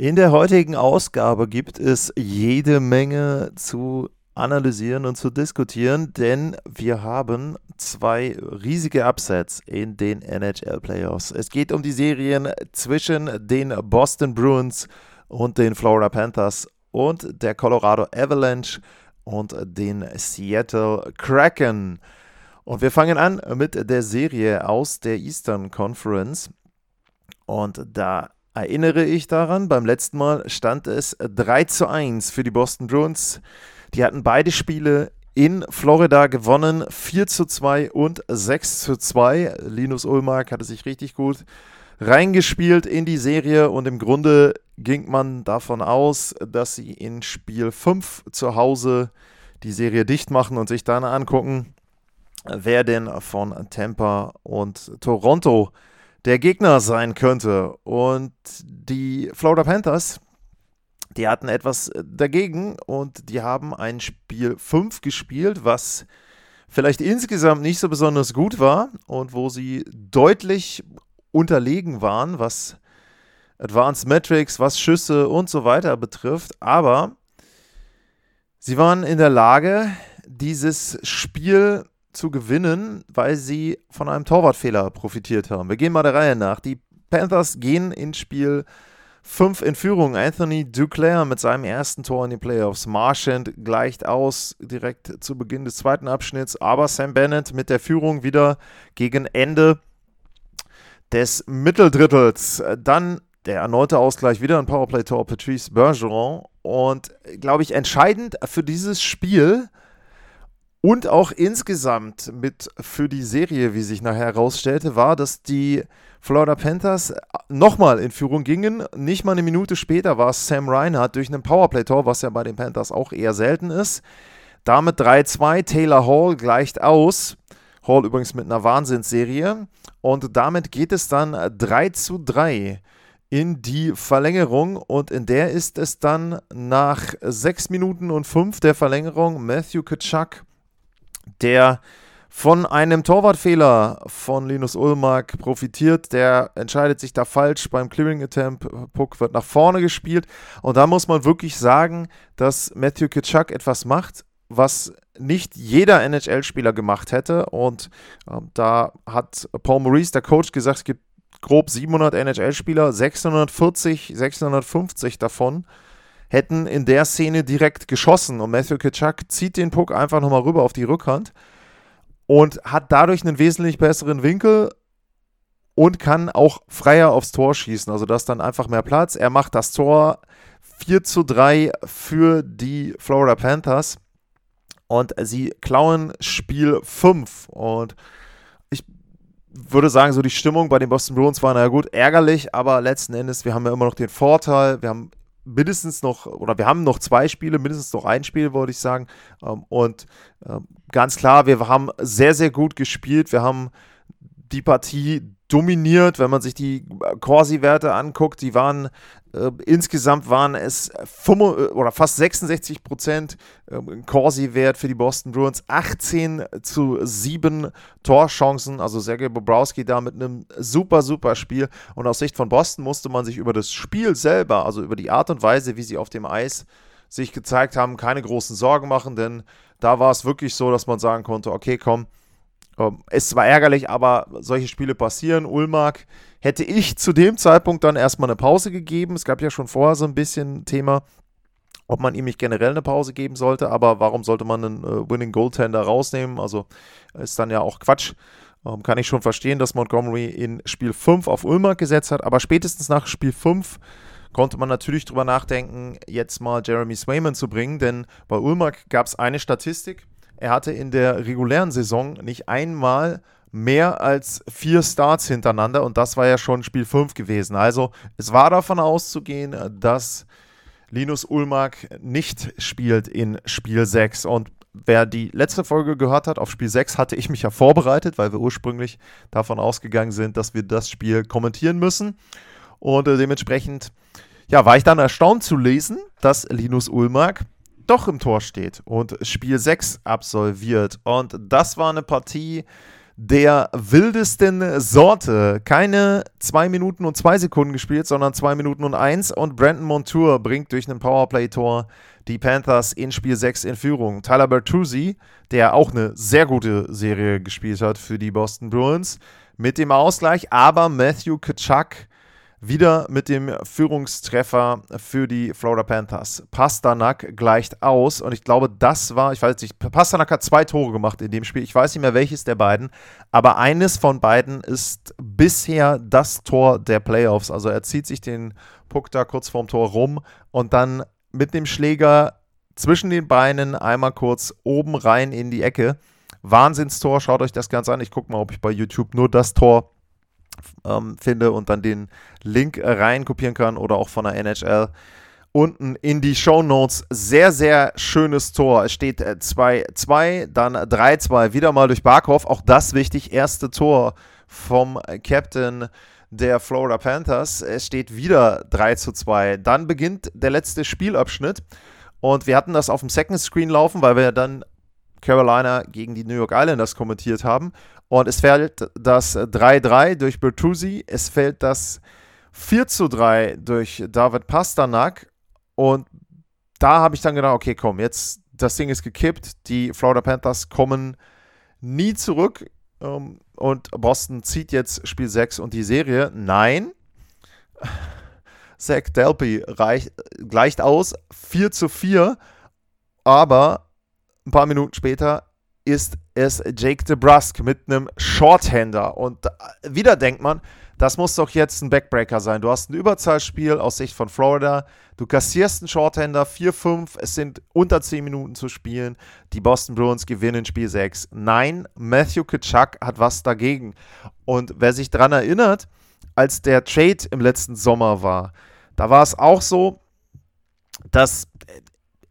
In der heutigen Ausgabe gibt es jede Menge zu analysieren und zu diskutieren, denn wir haben zwei riesige Upsets in den NHL Playoffs. Es geht um die Serien zwischen den Boston Bruins und den Florida Panthers und der Colorado Avalanche und den Seattle Kraken. Und wir fangen an mit der Serie aus der Eastern Conference. Und da erinnere ich daran, beim letzten Mal stand es 3 zu 1 für die Boston Bruins. Die hatten beide Spiele in Florida gewonnen, 4 zu 2 und 6 zu 2. Linus Ulmark hatte sich richtig gut reingespielt in die Serie und im Grunde ging man davon aus, dass sie in Spiel 5 zu Hause die Serie dicht machen und sich dann angucken, wer denn von Tampa und Toronto der Gegner sein könnte. Und die Florida Panthers, die hatten etwas dagegen und die haben ein Spiel 5 gespielt, was vielleicht insgesamt nicht so besonders gut war und wo sie deutlich unterlegen waren, was Advanced Metrics, was Schüsse und so weiter betrifft. Aber sie waren in der Lage, dieses Spiel zu gewinnen, weil sie von einem Torwartfehler profitiert haben. Wir gehen mal der Reihe nach. Die Panthers gehen ins Spiel 5 in Führung. Anthony Duclair mit seinem ersten Tor in den Playoffs. Marchand gleicht aus direkt zu Beginn des zweiten Abschnitts, aber Sam Bennett mit der Führung wieder gegen Ende des Mitteldrittels. Dann der erneute Ausgleich, wieder ein Powerplay-Tor Patrice Bergeron. Und glaube ich, entscheidend für dieses Spiel und auch insgesamt mit für die Serie, wie sich nachher herausstellte, war, dass die Florida Panthers nochmal in Führung gingen. Nicht mal eine Minute später war es Sam Reinhardt durch einen Powerplay-Tor, was ja bei den Panthers auch eher selten ist. Damit 3-2. Taylor Hall gleicht aus. Hall übrigens mit einer Wahnsinnsserie. Und damit geht es dann 3 zu 3 in die Verlängerung. Und in der ist es dann nach 6 Minuten und 5 der Verlängerung Matthew Kitschak der von einem Torwartfehler von Linus Ulmark profitiert. Der entscheidet sich da falsch beim Clearing Attempt. Puck wird nach vorne gespielt. Und da muss man wirklich sagen, dass Matthew Kitschak etwas macht, was nicht jeder NHL-Spieler gemacht hätte. Und äh, da hat Paul Maurice, der Coach, gesagt, es gibt grob 700 NHL-Spieler, 640, 650 davon hätten in der Szene direkt geschossen. Und Matthew Kitschak zieht den Puck einfach nochmal rüber auf die Rückhand und hat dadurch einen wesentlich besseren Winkel und kann auch freier aufs Tor schießen. Also das dann einfach mehr Platz. Er macht das Tor 4 zu 3 für die Florida Panthers. Und sie klauen Spiel 5 und ich würde sagen, so die Stimmung bei den Boston Bruins war, naja gut, ärgerlich, aber letzten Endes, wir haben ja immer noch den Vorteil, wir haben mindestens noch, oder wir haben noch zwei Spiele, mindestens noch ein Spiel, wollte ich sagen. Ähm, und ähm, ganz klar, wir haben sehr, sehr gut gespielt. Wir haben die Partie dominiert, wenn man sich die Corsi-Werte anguckt. Die waren äh, insgesamt waren es 5, oder fast 66 Prozent äh, Corsi-Wert für die Boston Bruins, 18 zu 7 Torchancen. Also Sergei Bobrowski da mit einem super, super Spiel. Und aus Sicht von Boston musste man sich über das Spiel selber, also über die Art und Weise, wie sie auf dem Eis sich gezeigt haben, keine großen Sorgen machen, denn da war es wirklich so, dass man sagen konnte, okay, komm, ähm, es war ärgerlich, aber solche Spiele passieren. Ulmark hätte ich zu dem Zeitpunkt dann erstmal eine Pause gegeben. Es gab ja schon vorher so ein bisschen Thema, ob man ihm nicht generell eine Pause geben sollte, aber warum sollte man einen äh, Winning Goaltender rausnehmen? Also ist dann ja auch Quatsch. Ähm, kann ich schon verstehen, dass Montgomery in Spiel 5 auf Ulmark gesetzt hat, aber spätestens nach Spiel 5 konnte man natürlich drüber nachdenken, jetzt mal Jeremy Swayman zu bringen, denn bei Ulmark gab es eine Statistik, er hatte in der regulären Saison nicht einmal mehr als vier Starts hintereinander und das war ja schon Spiel 5 gewesen. Also es war davon auszugehen, dass Linus Ulmark nicht spielt in Spiel 6. Und wer die letzte Folge gehört hat, auf Spiel 6 hatte ich mich ja vorbereitet, weil wir ursprünglich davon ausgegangen sind, dass wir das Spiel kommentieren müssen. Und äh, dementsprechend ja, war ich dann erstaunt zu lesen, dass Linus Ulmark doch im Tor steht und Spiel 6 absolviert. Und das war eine Partie der wildesten Sorte. Keine 2 Minuten und 2 Sekunden gespielt, sondern 2 Minuten und 1. Und Brandon Montour bringt durch einen Powerplay-Tor die Panthers in Spiel 6 in Führung. Tyler Bertuzzi, der auch eine sehr gute Serie gespielt hat für die Boston Bruins, mit dem Ausgleich. Aber Matthew Kachuk wieder mit dem Führungstreffer für die Florida Panthers. Pasternak gleicht aus und ich glaube, das war, ich weiß nicht, Pasternak hat zwei Tore gemacht in dem Spiel. Ich weiß nicht mehr welches der beiden, aber eines von beiden ist bisher das Tor der Playoffs. Also er zieht sich den Puck da kurz vorm Tor rum und dann mit dem Schläger zwischen den Beinen einmal kurz oben rein in die Ecke. Wahnsinnstor, schaut euch das Ganze an. Ich gucke mal, ob ich bei YouTube nur das Tor ähm, finde und dann den Link rein kopieren kann oder auch von der NHL unten in die Show Notes. Sehr, sehr schönes Tor. Es steht 2-2, äh, dann 3-2, wieder mal durch Barkov. Auch das wichtig, erste Tor vom Captain der Florida Panthers. Es steht wieder 3 2. Dann beginnt der letzte Spielabschnitt. Und wir hatten das auf dem Second Screen laufen, weil wir dann Carolina gegen die New York Islanders kommentiert haben. Und es fällt das 3-3 durch Bertuzzi, es fällt das 4-3 durch David Pasternak. Und da habe ich dann gedacht, okay, komm, jetzt das Ding ist gekippt. Die Florida Panthers kommen nie zurück. Ähm, und Boston zieht jetzt Spiel 6 und die Serie. Nein. Zach Delpy reich, gleicht aus 4 zu 4. Aber ein paar Minuten später ist es Jake DeBrusk mit einem Shorthander. Und wieder denkt man, das muss doch jetzt ein Backbreaker sein. Du hast ein Überzahlspiel aus Sicht von Florida. Du kassierst einen Shorthander 4-5. Es sind unter 10 Minuten zu spielen. Die Boston Bruins gewinnen Spiel 6. Nein, Matthew Kitschak hat was dagegen. Und wer sich daran erinnert, als der Trade im letzten Sommer war, da war es auch so, dass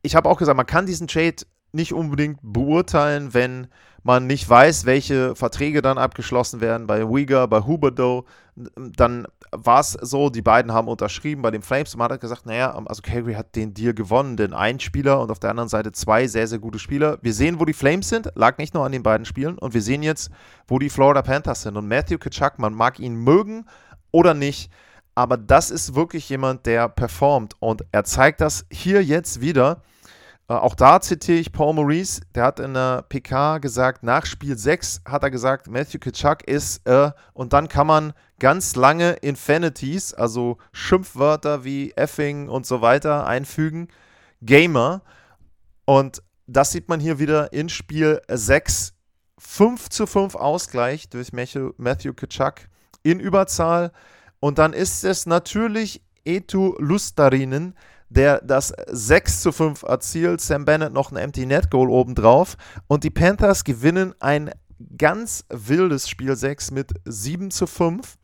ich habe auch gesagt, man kann diesen Trade nicht unbedingt beurteilen, wenn man nicht weiß, welche Verträge dann abgeschlossen werden. Bei Uyghur, bei Huberdo, dann war es so, die beiden haben unterschrieben bei den Flames und man hat gesagt, naja, also Calgary hat den Deal gewonnen, denn ein Spieler und auf der anderen Seite zwei sehr, sehr gute Spieler. Wir sehen, wo die Flames sind, lag nicht nur an den beiden Spielen und wir sehen jetzt, wo die Florida Panthers sind. Und Matthew Kitschak, man mag ihn mögen oder nicht, aber das ist wirklich jemand, der performt und er zeigt das hier jetzt wieder auch da zitiere ich Paul Maurice, der hat in der PK gesagt, nach Spiel 6 hat er gesagt, Matthew Kitschuk ist, äh, und dann kann man ganz lange Infinities, also Schimpfwörter wie effing und so weiter einfügen, Gamer. Und das sieht man hier wieder in Spiel 6. 5 zu 5 Ausgleich durch Matthew, Matthew Kitschuk in Überzahl. Und dann ist es natürlich Etu Lustarinen, der das 6 zu 5 erzielt. Sam Bennett noch ein Empty Net Goal obendrauf. Und die Panthers gewinnen ein ganz wildes Spiel 6 mit 7 zu 5.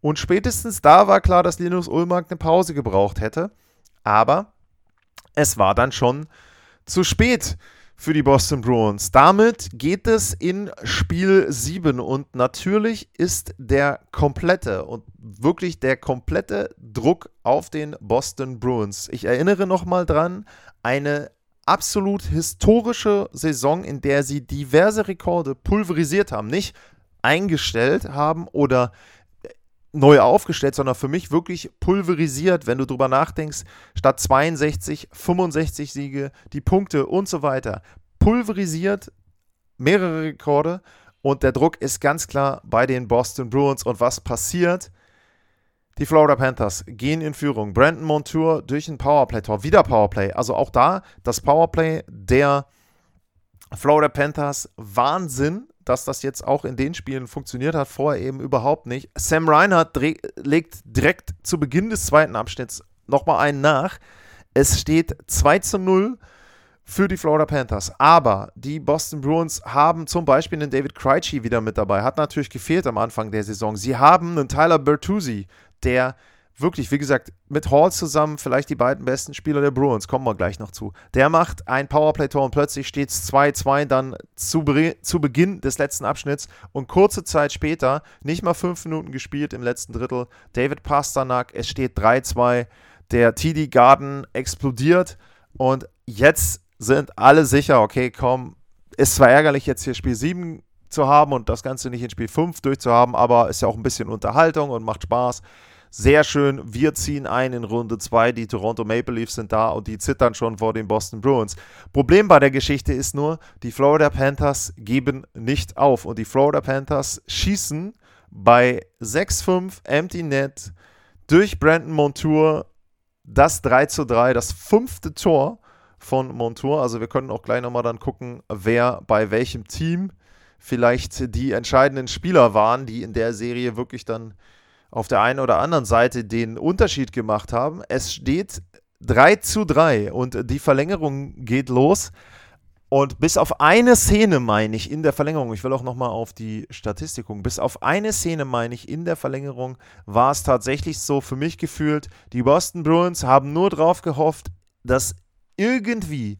Und spätestens da war klar, dass Linus Ulmark eine Pause gebraucht hätte. Aber es war dann schon zu spät für die Boston Bruins. Damit geht es in Spiel 7 und natürlich ist der komplette und wirklich der komplette Druck auf den Boston Bruins. Ich erinnere nochmal dran, eine absolut historische Saison, in der sie diverse Rekorde pulverisiert haben, nicht eingestellt haben oder neu aufgestellt, sondern für mich wirklich pulverisiert, wenn du drüber nachdenkst, statt 62, 65 Siege, die Punkte und so weiter. Pulverisiert mehrere Rekorde und der Druck ist ganz klar bei den Boston Bruins. Und was passiert? Die Florida Panthers gehen in Führung. Brandon Montour durch ein Powerplay-Tor. Wieder Powerplay. Also auch da das Powerplay der Florida Panthers. Wahnsinn dass das jetzt auch in den Spielen funktioniert hat, vorher eben überhaupt nicht. Sam Reinhardt legt direkt zu Beginn des zweiten Abschnitts nochmal einen nach. Es steht 2 zu 0 für die Florida Panthers. Aber die Boston Bruins haben zum Beispiel einen David Krejci wieder mit dabei. Hat natürlich gefehlt am Anfang der Saison. Sie haben einen Tyler Bertuzzi, der wirklich, wie gesagt, mit Hall zusammen vielleicht die beiden besten Spieler der Bruins, kommen wir gleich noch zu. Der macht ein Powerplay-Tor und plötzlich steht es 2-2 dann zu, zu Beginn des letzten Abschnitts und kurze Zeit später, nicht mal fünf Minuten gespielt im letzten Drittel, David Pasternak, es steht 3-2, der TD Garden explodiert und jetzt sind alle sicher, okay, komm, ist zwar ärgerlich jetzt hier Spiel 7 zu haben und das Ganze nicht in Spiel 5 durchzuhaben, aber ist ja auch ein bisschen Unterhaltung und macht Spaß. Sehr schön, wir ziehen ein in Runde 2. Die Toronto Maple Leafs sind da und die zittern schon vor den Boston Bruins. Problem bei der Geschichte ist nur, die Florida Panthers geben nicht auf und die Florida Panthers schießen bei 6-5 Empty Net durch Brandon Montour das 3 zu 3, das fünfte Tor von Montour. Also wir können auch gleich nochmal dann gucken, wer bei welchem Team vielleicht die entscheidenden Spieler waren, die in der Serie wirklich dann auf der einen oder anderen Seite den Unterschied gemacht haben. Es steht 3 zu 3 und die Verlängerung geht los. Und bis auf eine Szene, meine ich, in der Verlängerung, ich will auch nochmal auf die Statistik gucken, bis auf eine Szene, meine ich, in der Verlängerung war es tatsächlich so für mich gefühlt, die Boston Bruins haben nur darauf gehofft, dass irgendwie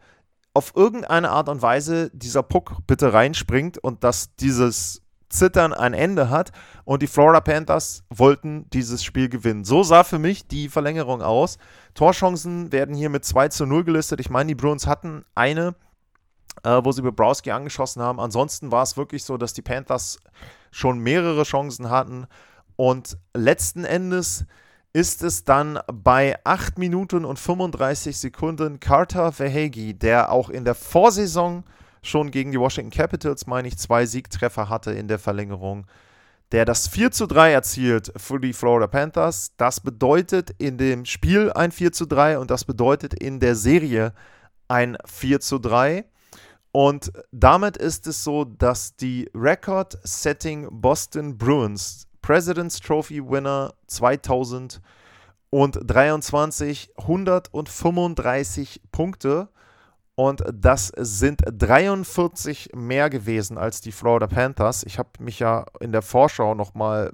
auf irgendeine Art und Weise dieser Puck bitte reinspringt und dass dieses Zittern ein Ende hat und die Florida Panthers wollten dieses Spiel gewinnen. So sah für mich die Verlängerung aus. Torchancen werden hier mit 2 zu 0 gelistet. Ich meine, die Bruins hatten eine, äh, wo sie Bobrowski angeschossen haben. Ansonsten war es wirklich so, dass die Panthers schon mehrere Chancen hatten und letzten Endes ist es dann bei 8 Minuten und 35 Sekunden Carter Verhegi, der auch in der Vorsaison schon gegen die Washington Capitals, meine ich, zwei Siegtreffer hatte in der Verlängerung, der das 4 zu 3 erzielt für die Florida Panthers. Das bedeutet in dem Spiel ein 4 zu 3 und das bedeutet in der Serie ein 4 zu 3. Und damit ist es so, dass die Record-Setting Boston Bruins, President's Trophy Winner 2023, 135 Punkte und das sind 43 mehr gewesen als die Florida Panthers. Ich habe mich ja in der Vorschau nochmal,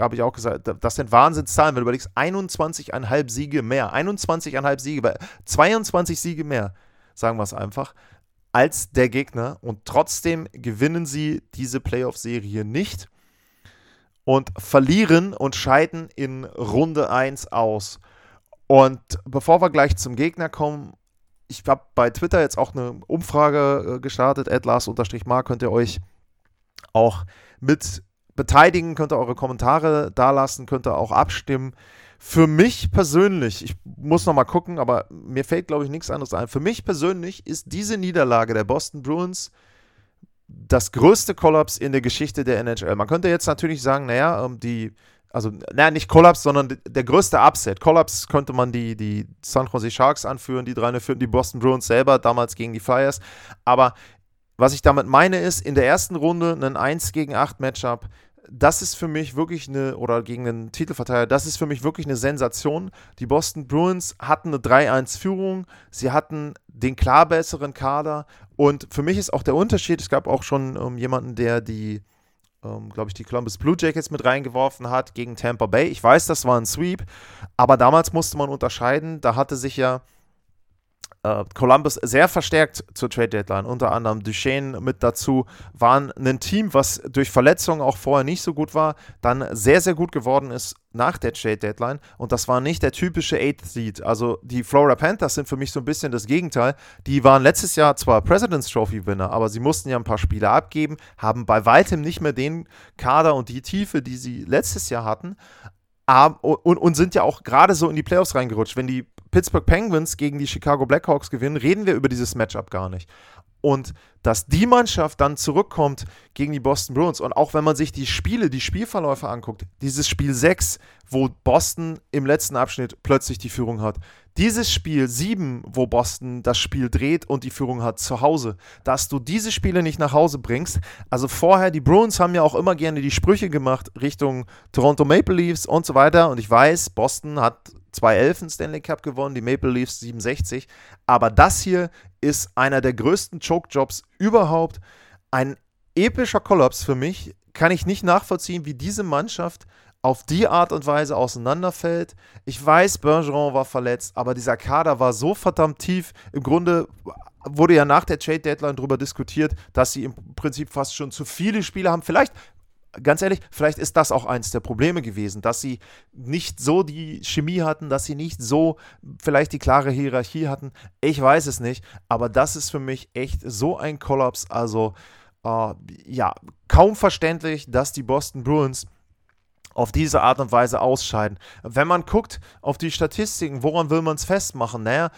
habe ich auch gesagt, das sind Wahnsinnszahlen, wenn du überlegst, 21,5 Siege mehr. 21,5 Siege, 22 Siege mehr, sagen wir es einfach, als der Gegner. Und trotzdem gewinnen sie diese Playoff-Serie nicht und verlieren und scheiden in Runde 1 aus. Und bevor wir gleich zum Gegner kommen, ich habe bei Twitter jetzt auch eine Umfrage äh, gestartet, atlas-mar, könnt ihr euch auch mit beteiligen, könnt ihr eure Kommentare dalassen, könnt ihr auch abstimmen. Für mich persönlich, ich muss noch mal gucken, aber mir fällt, glaube ich, nichts anderes ein. Für mich persönlich ist diese Niederlage der Boston Bruins das größte Kollaps in der Geschichte der NHL. Man könnte jetzt natürlich sagen, naja, ähm, die also, naja, nicht Kollaps, sondern der größte Upset. Kollaps könnte man die, die San Jose Sharks anführen, die drei führten die Boston Bruins selber, damals gegen die Flyers. Aber was ich damit meine ist, in der ersten Runde ein 1 gegen 8 Matchup, das ist für mich wirklich eine, oder gegen einen Titelverteidiger, das ist für mich wirklich eine Sensation. Die Boston Bruins hatten eine 3-1-Führung, sie hatten den klar besseren Kader und für mich ist auch der Unterschied, es gab auch schon ähm, jemanden, der die ähm, glaube ich, die Columbus Blue Jackets mit reingeworfen hat gegen Tampa Bay. Ich weiß, das war ein Sweep, aber damals musste man unterscheiden. Da hatte sich ja äh, Columbus sehr verstärkt zur Trade Deadline, unter anderem Duchesne mit dazu, waren ein Team, was durch Verletzungen auch vorher nicht so gut war, dann sehr, sehr gut geworden ist nach der Trade Deadline und das war nicht der typische Eighth Seed. Also die Florida Panthers sind für mich so ein bisschen das Gegenteil. Die waren letztes Jahr zwar President's Trophy Winner, aber sie mussten ja ein paar Spiele abgeben, haben bei weitem nicht mehr den Kader und die Tiefe, die sie letztes Jahr hatten. Und, und, sind ja auch gerade so in die Playoffs reingerutscht. Wenn die Pittsburgh Penguins gegen die Chicago Blackhawks gewinnen, reden wir über dieses Matchup gar nicht. Und dass die Mannschaft dann zurückkommt gegen die Boston Bruins und auch wenn man sich die Spiele, die Spielverläufe anguckt, dieses Spiel 6, wo Boston im letzten Abschnitt plötzlich die Führung hat, dieses Spiel 7, wo Boston das Spiel dreht und die Führung hat zu Hause, dass du diese Spiele nicht nach Hause bringst. Also vorher, die Bruins haben ja auch immer gerne die Sprüche gemacht Richtung Toronto Maple Leafs und so weiter und ich weiß, Boston hat 2011 einen Stanley Cup gewonnen, die Maple Leafs 67. Aber das hier ist einer der größten Choke-Jobs überhaupt. Ein epischer Kollaps für mich. Kann ich nicht nachvollziehen, wie diese Mannschaft auf die Art und Weise auseinanderfällt. Ich weiß, Bergeron war verletzt, aber dieser Kader war so verdammt tief. Im Grunde wurde ja nach der Trade Deadline darüber diskutiert, dass sie im Prinzip fast schon zu viele Spieler haben. Vielleicht ganz ehrlich, vielleicht ist das auch eins der Probleme gewesen, dass sie nicht so die Chemie hatten, dass sie nicht so vielleicht die klare Hierarchie hatten. Ich weiß es nicht, aber das ist für mich echt so ein Kollaps. Also, äh, ja, kaum verständlich, dass die Boston Bruins auf diese Art und Weise ausscheiden. Wenn man guckt auf die Statistiken, woran will man es festmachen? Naja,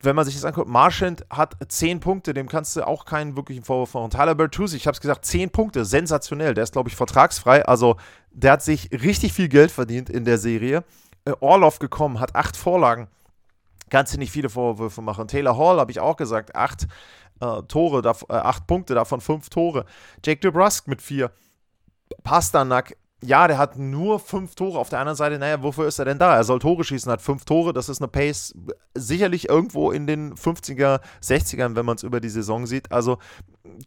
wenn man sich das anguckt, Marchand hat 10 Punkte, dem kannst du auch keinen wirklichen Vorwurf machen. Tyler Bertuzzi, ich habe es gesagt, 10 Punkte, sensationell. Der ist, glaube ich, vertragsfrei. Also, der hat sich richtig viel Geld verdient in der Serie. Äh, Orloff gekommen, hat 8 Vorlagen. Kannst du nicht viele Vorwürfe machen. Taylor Hall, habe ich auch gesagt, 8 äh, Tore, 8 äh, Punkte, davon 5 Tore. Jake DeBrusk mit 4. Pasternak ja, der hat nur fünf Tore. Auf der anderen Seite, naja, wofür ist er denn da? Er soll Tore schießen, hat fünf Tore. Das ist eine Pace sicherlich irgendwo in den 50er, 60ern, wenn man es über die Saison sieht. Also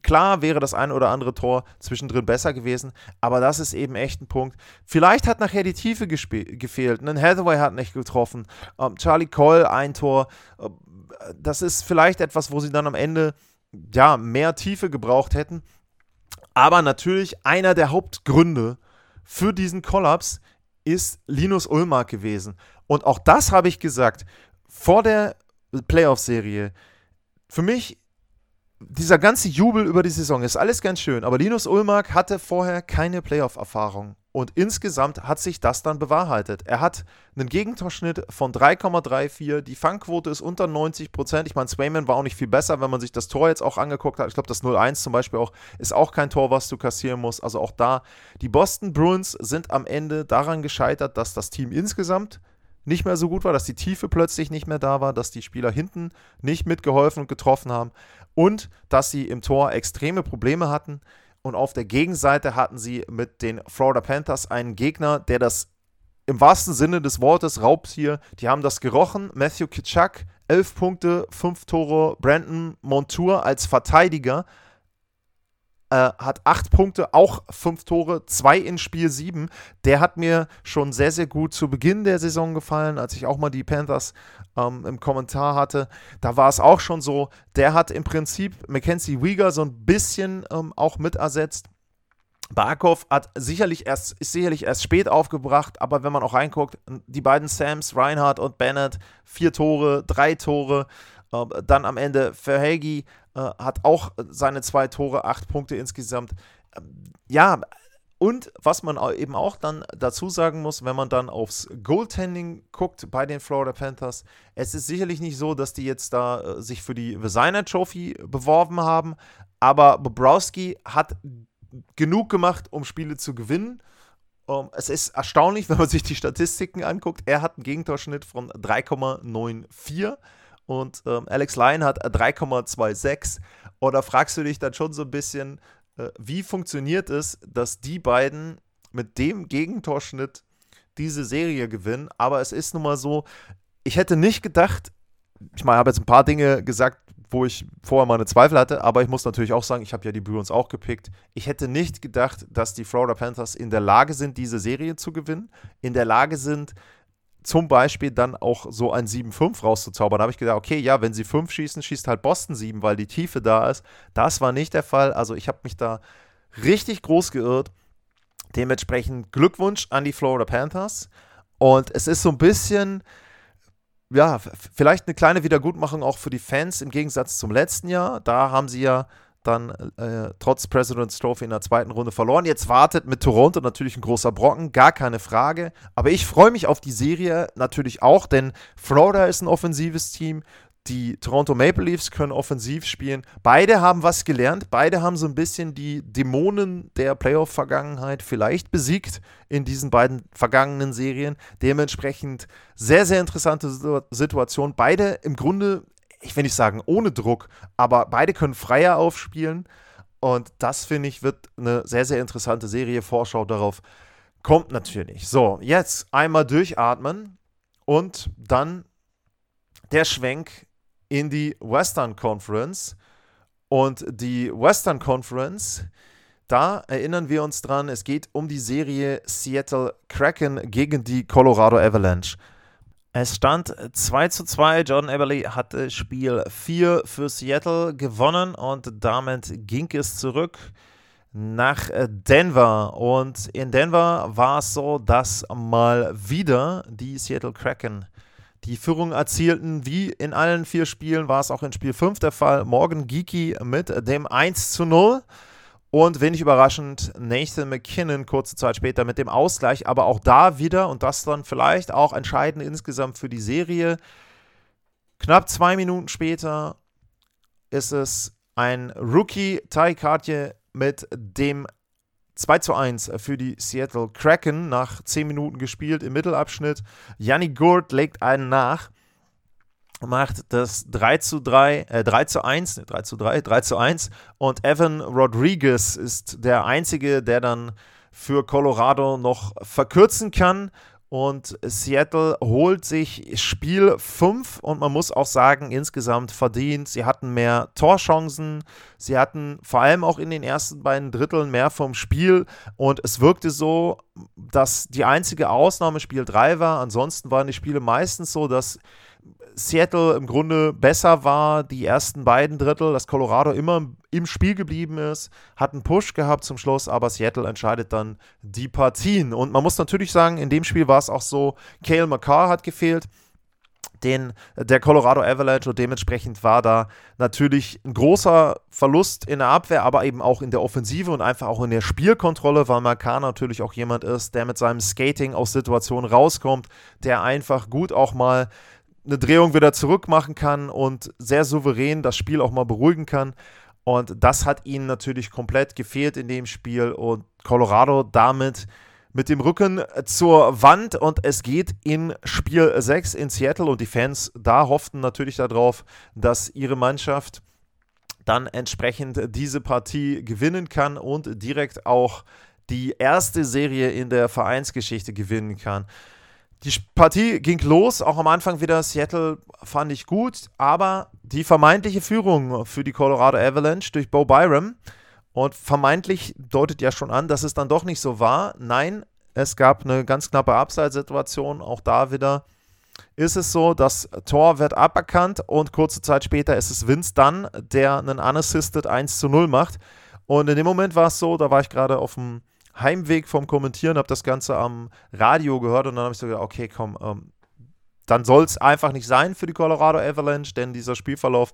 klar wäre das ein oder andere Tor zwischendrin besser gewesen, aber das ist eben echt ein Punkt. Vielleicht hat nachher die Tiefe gefehlt. Ein Hathaway hat nicht getroffen. Ähm, Charlie Cole ein Tor. Äh, das ist vielleicht etwas, wo sie dann am Ende ja mehr Tiefe gebraucht hätten. Aber natürlich einer der Hauptgründe, für diesen Kollaps ist Linus Ulmark gewesen. Und auch das habe ich gesagt vor der Playoff-Serie. Für mich dieser ganze Jubel über die Saison ist alles ganz schön, aber Linus Ulmark hatte vorher keine Playoff-Erfahrung. Und insgesamt hat sich das dann bewahrheitet. Er hat einen Gegentorschnitt von 3,34. Die Fangquote ist unter 90 Prozent. Ich meine, Swayman war auch nicht viel besser, wenn man sich das Tor jetzt auch angeguckt hat. Ich glaube, das 0-1 zum Beispiel auch ist auch kein Tor, was du kassieren musst. Also auch da, die Boston Bruins sind am Ende daran gescheitert, dass das Team insgesamt nicht mehr so gut war, dass die Tiefe plötzlich nicht mehr da war, dass die Spieler hinten nicht mitgeholfen und getroffen haben und dass sie im Tor extreme Probleme hatten. Und auf der Gegenseite hatten sie mit den Florida Panthers einen Gegner, der das im wahrsten Sinne des Wortes Raubtier, die haben das gerochen. Matthew Kitschak, 11 Punkte, 5 Tore. Brandon Montour als Verteidiger äh, hat acht Punkte, auch fünf Tore, zwei in Spiel sieben. Der hat mir schon sehr, sehr gut zu Beginn der Saison gefallen, als ich auch mal die Panthers ähm, im Kommentar hatte. Da war es auch schon so, der hat im Prinzip Mackenzie Wieger so ein bisschen ähm, auch mit ersetzt. Barkov hat sicherlich erst, ist sicherlich erst spät aufgebracht, aber wenn man auch reinguckt, die beiden Sams, Reinhardt und Bennett, vier Tore, drei Tore, äh, dann am Ende Verhegi äh, hat auch seine zwei Tore, acht Punkte insgesamt. Ähm, ja, und was man eben auch dann dazu sagen muss, wenn man dann aufs Goaltending guckt bei den Florida Panthers, es ist sicherlich nicht so, dass die jetzt da äh, sich für die Designer Trophy beworben haben, aber Bobrowski hat genug gemacht, um Spiele zu gewinnen. Um, ähm, es ist erstaunlich, wenn man sich die Statistiken anguckt. Er hat einen Gegentorschnitt von 3,94 und ähm, Alex Lyon hat 3,26. Oder fragst du dich dann schon so ein bisschen, äh, wie funktioniert es, dass die beiden mit dem Gegentorschnitt diese Serie gewinnen? Aber es ist nun mal so, ich hätte nicht gedacht, ich meine, habe jetzt ein paar Dinge gesagt, wo ich vorher meine Zweifel hatte, aber ich muss natürlich auch sagen, ich habe ja die Bruins auch gepickt. Ich hätte nicht gedacht, dass die Florida Panthers in der Lage sind, diese Serie zu gewinnen, in der Lage sind, zum Beispiel dann auch so ein 7-5 rauszuzaubern. Da habe ich gedacht, okay, ja, wenn sie 5 schießen, schießt halt Boston 7, weil die Tiefe da ist. Das war nicht der Fall. Also ich habe mich da richtig groß geirrt. Dementsprechend Glückwunsch an die Florida Panthers. Und es ist so ein bisschen, ja, vielleicht eine kleine Wiedergutmachung auch für die Fans im Gegensatz zum letzten Jahr. Da haben sie ja dann äh, trotz President's Trophy in der zweiten Runde verloren. Jetzt wartet mit Toronto natürlich ein großer Brocken, gar keine Frage. Aber ich freue mich auf die Serie natürlich auch, denn Florida ist ein offensives Team. Die Toronto Maple Leafs können offensiv spielen. Beide haben was gelernt. Beide haben so ein bisschen die Dämonen der Playoff-Vergangenheit vielleicht besiegt in diesen beiden vergangenen Serien. Dementsprechend sehr, sehr interessante Situation. Beide im Grunde ich will nicht sagen ohne Druck, aber beide können freier aufspielen. Und das, finde ich, wird eine sehr, sehr interessante Serie. Vorschau darauf kommt natürlich. So, jetzt einmal durchatmen und dann der Schwenk in die Western Conference. Und die Western Conference, Da erinnern wir uns dran, es geht um die Serie Seattle Kraken gegen die Colorado Avalanche. Es stand 2 zu 2. Jordan Eberle hatte Spiel 4 für Seattle gewonnen und damit ging es zurück nach Denver. Und in Denver war es so, dass mal wieder die Seattle Kraken die Führung erzielten. Wie in allen vier Spielen war es auch in Spiel 5 der Fall. Morgan Geeky mit dem 1 zu 0. Und wenig überraschend, Nathan McKinnon kurze Zeit später mit dem Ausgleich, aber auch da wieder, und das dann vielleicht auch entscheidend insgesamt für die Serie, knapp zwei Minuten später ist es ein Rookie, Tai Katje, mit dem 2 zu 1 für die Seattle Kraken. Nach 10 Minuten gespielt im Mittelabschnitt. Yanni Gurt legt einen nach, macht das 3 zu 3, äh, 3 zu 1, 3 zu 3, 3 zu 1 und Evan Rodriguez ist der Einzige, der dann für Colorado noch verkürzen kann. Und Seattle holt sich Spiel 5 und man muss auch sagen, insgesamt verdient. Sie hatten mehr Torchancen, sie hatten vor allem auch in den ersten beiden Dritteln mehr vom Spiel. Und es wirkte so, dass die einzige Ausnahme Spiel 3 war. Ansonsten waren die Spiele meistens so, dass Seattle im Grunde besser war, die ersten beiden Drittel, dass Colorado immer im Spiel geblieben ist, hat einen Push gehabt zum Schluss, aber Seattle entscheidet dann die Partien. Und man muss natürlich sagen, in dem Spiel war es auch so, Cale McCarr hat gefehlt den, der Colorado Avalanche und dementsprechend war da natürlich ein großer Verlust in der Abwehr, aber eben auch in der Offensive und einfach auch in der Spielkontrolle, weil Marcar natürlich auch jemand ist, der mit seinem Skating aus Situationen rauskommt, der einfach gut auch mal eine Drehung wieder zurück machen kann und sehr souverän das Spiel auch mal beruhigen kann. Und das hat ihnen natürlich komplett gefehlt in dem Spiel und Colorado damit mit dem Rücken zur Wand und es geht in Spiel 6 in Seattle und die Fans da hofften natürlich darauf, dass ihre Mannschaft dann entsprechend diese Partie gewinnen kann und direkt auch die erste Serie in der Vereinsgeschichte gewinnen kann. Die Partie ging los, auch am Anfang wieder Seattle fand ich gut, aber die vermeintliche Führung für die Colorado Avalanche durch Bo Byram und vermeintlich deutet ja schon an, dass es dann doch nicht so war. Nein, es gab eine ganz knappe Abseitssituation, auch da wieder ist es so, das Tor wird aberkannt und kurze Zeit später ist es Vince Dunn, der einen unassisted 1 zu 0 macht. Und in dem Moment war es so, da war ich gerade auf dem Heimweg vom Kommentieren, habe das Ganze am Radio gehört und dann habe ich so gedacht, okay, komm, ähm, dann soll es einfach nicht sein für die Colorado Avalanche, denn dieser Spielverlauf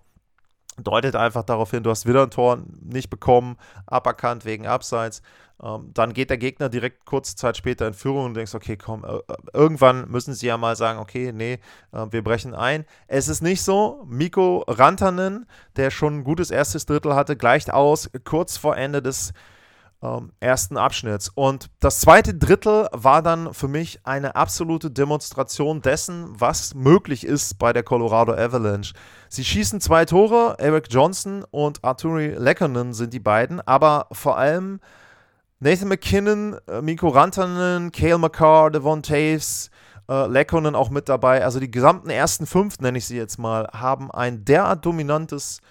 deutet einfach darauf hin, du hast wieder ein Tor nicht bekommen, aberkannt wegen Abseits. Ähm, dann geht der Gegner direkt kurze Zeit später in Führung und denkst, okay, komm, äh, irgendwann müssen sie ja mal sagen, okay, nee, äh, wir brechen ein. Es ist nicht so. Miko Rantanen, der schon ein gutes erstes Drittel hatte, gleicht aus kurz vor Ende des ähm, ersten Abschnitts. Und das zweite Drittel war dann für mich eine absolute Demonstration dessen, was möglich ist bei der Colorado Avalanche. Sie schießen zwei Tore, Eric Johnson und Arturi Lekkonen sind die beiden, aber vor allem Nathan McKinnon, äh, Miko Rantanen, Cale McCarr, Devon Taves, äh, Lekkonen auch mit dabei. Also die gesamten ersten fünf, nenne ich sie jetzt mal, haben ein derart dominantes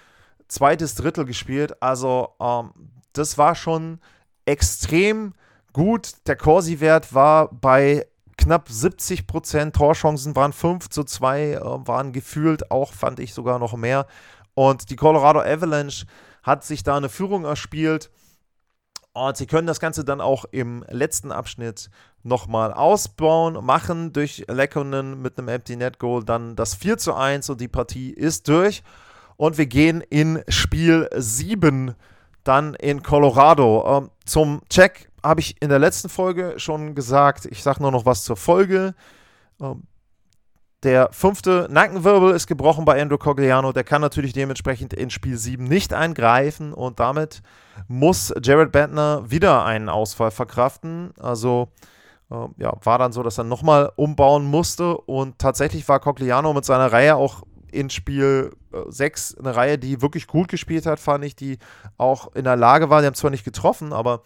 zweites Drittel gespielt. Also ähm, das war schon extrem gut. Der Corsi-Wert war bei knapp 70 Prozent. Torchancen waren 5 zu 2, äh, waren gefühlt auch, fand ich sogar noch mehr. Und die Colorado Avalanche hat sich da eine Führung erspielt. Und sie können das Ganze dann auch im letzten Abschnitt nochmal ausbauen, machen durch Lekkonen mit einem Empty Net Goal dann das 4 zu 1 und die Partie ist durch. Und wir gehen in Spiel 7 dann in Colorado. Ähm, zum Check habe ich in der letzten Folge schon gesagt. Ich sage nur noch was zur Folge. Ähm, der fünfte Nackenwirbel ist gebrochen bei Andrew Cogliano. Der kann natürlich dementsprechend in Spiel 7 nicht eingreifen und damit muss Jared Bentner wieder einen Ausfall verkraften. Also äh, ja, war dann so, dass er nochmal umbauen musste und tatsächlich war Cogliano mit seiner Reihe auch in Spiel 6 äh, eine Reihe, die wirklich gut gespielt hat, fand ich, die auch in der Lage war. Die haben zwar nicht getroffen, aber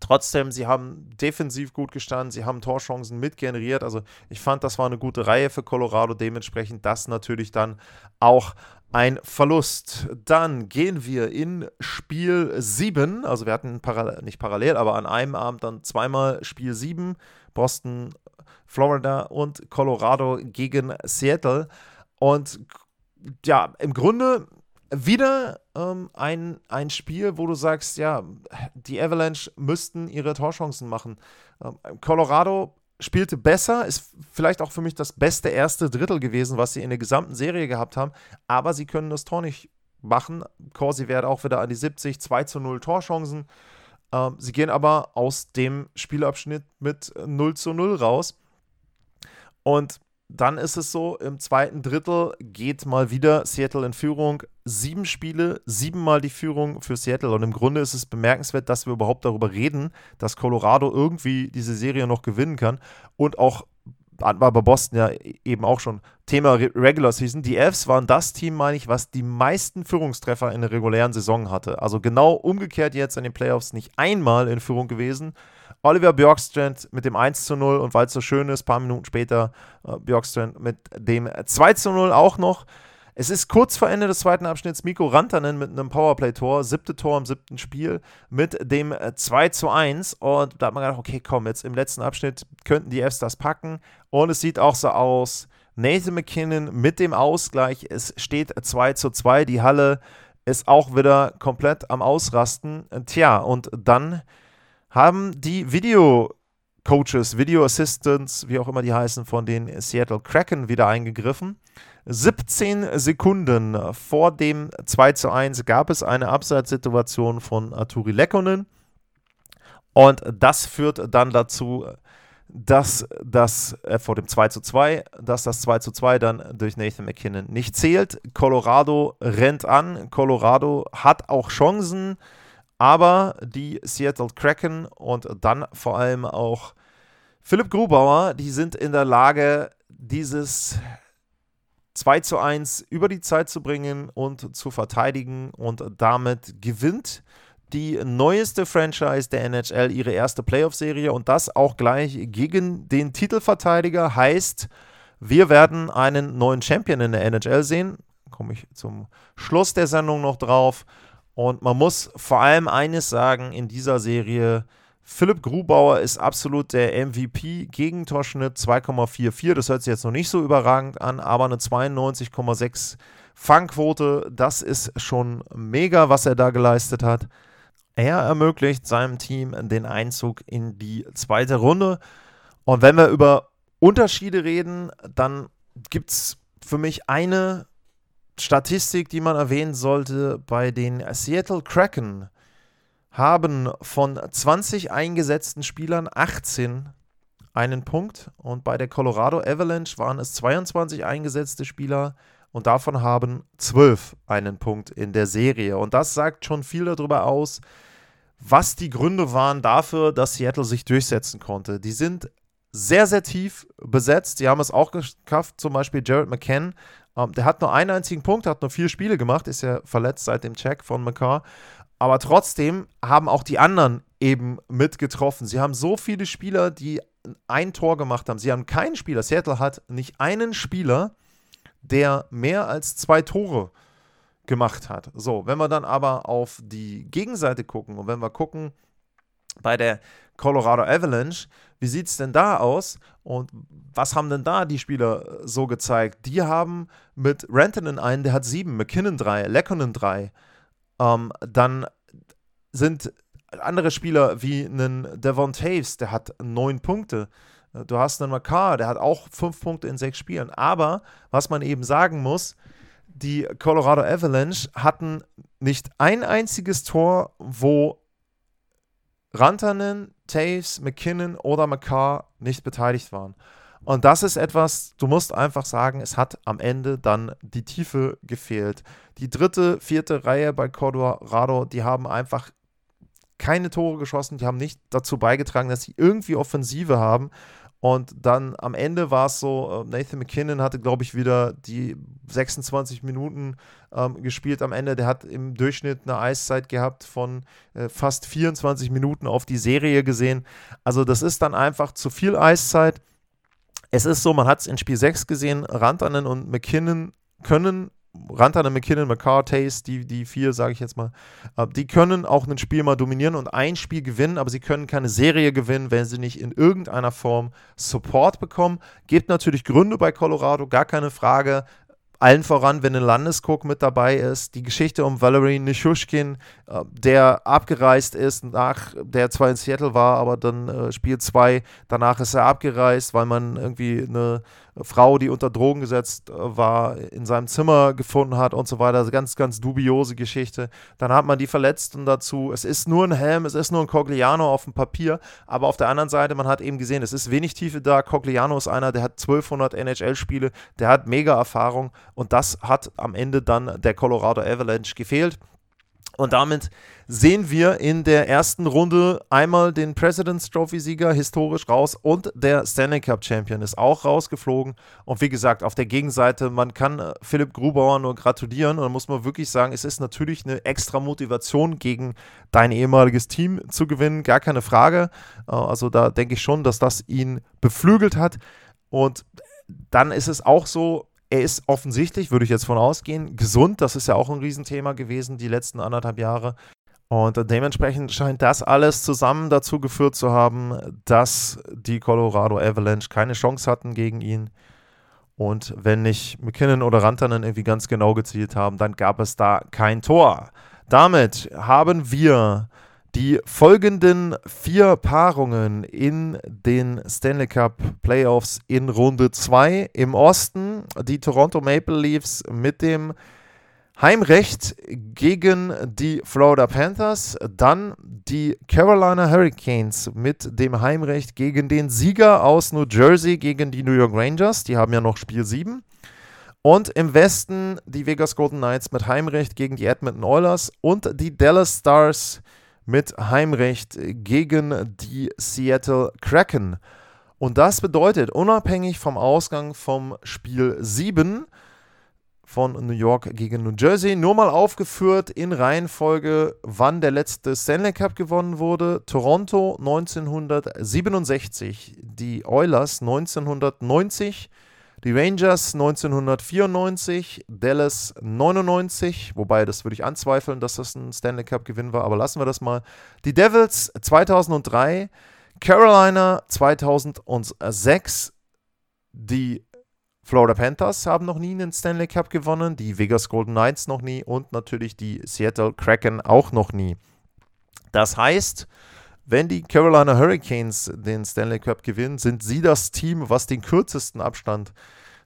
trotzdem, sie haben defensiv gut gestanden, sie haben Torchancen mitgeneriert. Also ich fand, das war eine gute Reihe für Colorado. Dementsprechend das natürlich dann auch ein Verlust. Dann gehen wir in Spiel 7. Also wir hatten parallel, nicht parallel, aber an einem Abend dann zweimal Spiel 7. Boston, Florida und Colorado gegen Seattle. Und ja, im Grunde wieder ähm, ein, ein Spiel, wo du sagst, ja, die Avalanche müssten ihre Torchancen machen. Ähm, Colorado spielte besser, ist vielleicht auch für mich das beste erste Drittel gewesen, was sie in der gesamten Serie gehabt haben, aber sie können das Tor nicht machen. Corsi wäre auch wieder an die 70, 2 zu 0 Torchancen. Ähm, sie gehen aber aus dem Spielabschnitt mit 0 zu 0 raus. Und dann ist es so, im zweiten Drittel geht mal wieder Seattle in Führung. Sieben Spiele, siebenmal die Führung für Seattle. Und im Grunde ist es bemerkenswert, dass wir überhaupt darüber reden, dass Colorado irgendwie diese Serie noch gewinnen kann. Und auch war bei Boston ja eben auch schon Thema Regular Season. Die Fs waren das Team, meine ich, was die meisten Führungstreffer in der regulären Saison hatte. Also genau umgekehrt jetzt in den Playoffs nicht einmal in Führung gewesen. Oliver Bjorkstrand mit dem 1 zu 0 und weil es so schön ist, ein paar Minuten später äh, Bjorkstrand mit dem 2 zu 0 auch noch. Es ist kurz vor Ende des zweiten Abschnitts Mikko Rantanen mit einem Powerplay-Tor, siebte Tor im siebten Spiel mit dem 2 zu 1. Und da hat man gedacht, okay, komm, jetzt im letzten Abschnitt könnten die Fs das packen. Und es sieht auch so aus. Nathan McKinnon mit dem Ausgleich. Es steht 2 zu 2. Die Halle ist auch wieder komplett am Ausrasten. Tja, und dann haben die Video-Coaches, Video-Assistants, wie auch immer die heißen, von den Seattle Kraken wieder eingegriffen. 17 Sekunden vor dem 2 zu 1 gab es eine Abseitssituation von Arturi Lekkonen. Und das führt dann dazu, dass das äh, vor dem 2 zu 2, dass das 2 zu 2 dann durch Nathan McKinnon nicht zählt. Colorado rennt an. Colorado hat auch Chancen. Aber die Seattle Kraken und dann vor allem auch Philipp Grubauer, die sind in der Lage, dieses 2 zu 1 über die Zeit zu bringen und zu verteidigen. Und damit gewinnt die neueste Franchise der NHL ihre erste Playoff-Serie und das auch gleich gegen den Titelverteidiger. Heißt, wir werden einen neuen Champion in der NHL sehen. Komme ich zum Schluss der Sendung noch drauf. Und man muss vor allem eines sagen in dieser Serie: Philipp Grubauer ist absolut der MVP. Gegentorschnitt 2,44. Das hört sich jetzt noch nicht so überragend an, aber eine 92,6 Fangquote. Das ist schon mega, was er da geleistet hat. Er ermöglicht seinem Team den Einzug in die zweite Runde. Und wenn wir über Unterschiede reden, dann gibt es für mich eine Statistik, die man erwähnen sollte, bei den Seattle Kraken haben von 20 eingesetzten Spielern 18 einen Punkt und bei der Colorado Avalanche waren es 22 eingesetzte Spieler und davon haben 12 einen Punkt in der Serie. Und das sagt schon viel darüber aus, was die Gründe waren dafür, dass Seattle sich durchsetzen konnte. Die sind sehr, sehr tief besetzt. Die haben es auch geschafft, zum Beispiel Jared McCann ähm, der hat nur einen einzigen Punkt, hat nur vier Spiele gemacht, ist ja verletzt seit dem Check von McCarr. Aber trotzdem haben auch die anderen eben mitgetroffen. Sie haben so viele Spieler, die ein Tor gemacht haben. Sie haben keinen Spieler. Seattle hat nicht einen Spieler, der mehr als zwei Tore gemacht hat. So, wenn wir dann aber auf die Gegenseite gucken und wenn wir gucken bei der Colorado Avalanche, wie sieht es denn da aus? Und was haben denn da die Spieler so gezeigt? Die haben mit Rantanen einen, der hat sieben, McKinnon drei, Lekkonen drei. Ähm, dann sind andere Spieler wie einen Devon Taves, der hat neun Punkte. Du hast einen Makar, der hat auch fünf Punkte in sechs Spielen. Aber was man eben sagen muss, die Colorado Avalanche hatten nicht ein einziges Tor, wo Rantanen, Taves, McKinnon oder McCarr nicht beteiligt waren. Und das ist etwas, du musst einfach sagen, es hat am Ende dann die Tiefe gefehlt. Die dritte, vierte Reihe bei Colorado, die haben einfach keine Tore geschossen, die haben nicht dazu beigetragen, dass sie irgendwie Offensive haben. Und dann am Ende war es so, äh, Nathan McKinnon hatte, glaube ich, wieder die 26 Minuten ähm, gespielt am Ende. Der hat im Durchschnitt eine Eiszeit gehabt von äh, fast 24 Minuten auf die Serie gesehen. Also das ist dann einfach zu viel Eiszeit. Es ist so, man hat es in Spiel 6 gesehen, Rantanen und McKinnon können Rantanen, McKinnon, McCarr, Tace, die, die vier, sage ich jetzt mal, äh, die können auch ein Spiel mal dominieren und ein Spiel gewinnen, aber sie können keine Serie gewinnen, wenn sie nicht in irgendeiner Form Support bekommen. Gibt natürlich Gründe bei Colorado, gar keine Frage. Allen voran, wenn ein Landeskog mit dabei ist, die Geschichte um Valerie Nishushkin, äh, der abgereist ist, nach der zwar in Seattle war, aber dann äh, Spiel 2, danach ist er abgereist, weil man irgendwie eine Frau, die unter Drogen gesetzt äh, war, in seinem Zimmer gefunden hat und so weiter. Also ganz, ganz dubiose Geschichte. Dann hat man die Verletzten dazu. Es ist nur ein Helm, es ist nur ein Cogliano auf dem Papier, aber auf der anderen Seite, man hat eben gesehen, es ist wenig Tiefe da. Cogliano ist einer, der hat 1200 NHL-Spiele, der hat mega Erfahrung und das hat am Ende dann der Colorado Avalanche gefehlt. Und damit sehen wir in der ersten Runde einmal den President's Trophy-Sieger historisch raus und der Stanley Cup Champion ist auch rausgeflogen. Und wie gesagt, auf der Gegenseite, man kann äh, Philipp Grubauer nur gratulieren und muss man wirklich sagen, es ist natürlich eine extra Motivation gegen dein ehemaliges Team zu gewinnen, gar keine Frage. Äh, also da denke ich schon, dass das ihn beflügelt hat. Und dann ist es auch so, er ist offensichtlich, würde ich jetzt von ausgehen, gesund. Das ist ja auch ein Riesenthema gewesen die letzten anderthalb Jahre. Und dementsprechend scheint das alles zusammen dazu geführt zu haben, dass die Colorado Avalanche keine Chance hatten gegen ihn. Und wenn nicht McKinnon oder Rantanen irgendwie ganz genau gezielt haben, dann gab es da kein Tor. Damit haben wir die folgenden vier Paarungen in den Stanley Cup Playoffs in Runde 2 im Osten. Die Toronto Maple Leafs mit dem Heimrecht gegen die Florida Panthers. Dann die Carolina Hurricanes mit dem Heimrecht gegen den Sieger aus New Jersey gegen die New York Rangers. Die haben ja noch Spiel 7. Und im Westen die Vegas Golden Knights mit Heimrecht gegen die Edmonton Oilers und die Dallas Stars mit Heimrecht gegen die Seattle Kraken. Und das bedeutet, unabhängig vom Ausgang vom Spiel 7 von New York gegen New Jersey, nur mal aufgeführt in Reihenfolge, wann der letzte Stanley Cup gewonnen wurde. Toronto 1967, die Oilers 1990, die Rangers 1994, Dallas 99, wobei das würde ich anzweifeln, dass das ein Stanley Cup-Gewinn war, aber lassen wir das mal. Die Devils 2003, Carolina 2006, die Florida Panthers haben noch nie einen Stanley Cup gewonnen, die Vegas Golden Knights noch nie und natürlich die Seattle Kraken auch noch nie. Das heißt, wenn die Carolina Hurricanes den Stanley Cup gewinnen, sind sie das Team, was den kürzesten Abstand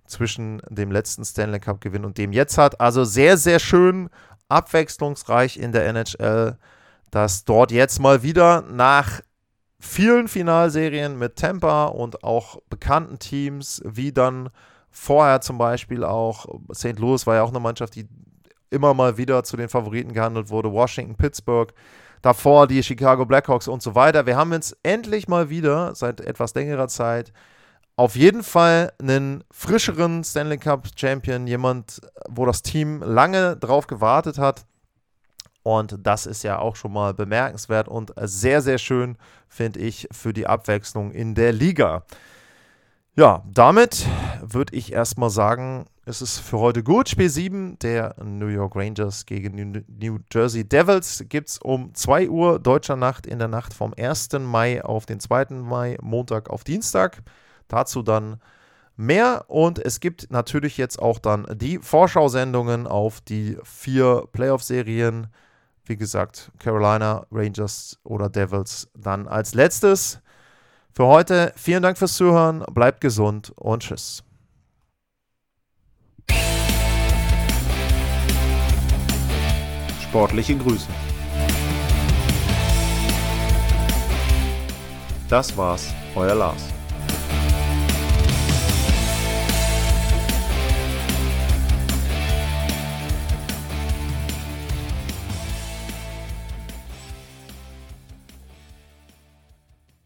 zwischen dem letzten Stanley Cup Gewinn und dem jetzt hat. Also sehr, sehr schön abwechslungsreich in der NHL, dass dort jetzt mal wieder nach vielen Finalserien mit Tampa und auch bekannten Teams, wie dann vorher zum Beispiel auch St. Louis war ja auch eine Mannschaft, die immer mal wieder zu den Favoriten gehandelt wurde, Washington, Pittsburgh, davor die Chicago Blackhawks und so weiter. Wir haben jetzt endlich mal wieder seit etwas längerer Zeit auf jeden Fall einen frischeren Stanley Cup Champion, jemand, wo das Team lange drauf gewartet hat. Und das ist ja auch schon mal bemerkenswert und sehr, sehr schön, finde ich, für die Abwechslung in der Liga. Ja, damit würde ich erstmal sagen, es ist für heute gut. Spiel 7 der New York Rangers gegen New Jersey Devils gibt es um 2 Uhr deutscher Nacht in der Nacht vom 1. Mai auf den 2. Mai, Montag auf Dienstag. Dazu dann mehr und es gibt natürlich jetzt auch dann die Vorschau-Sendungen auf die vier Playoff-Serien. Wie gesagt, Carolina, Rangers oder Devils dann als letztes. Für heute vielen Dank fürs Zuhören, bleibt gesund und tschüss. Sportliche Grüße. Das war's, euer Lars.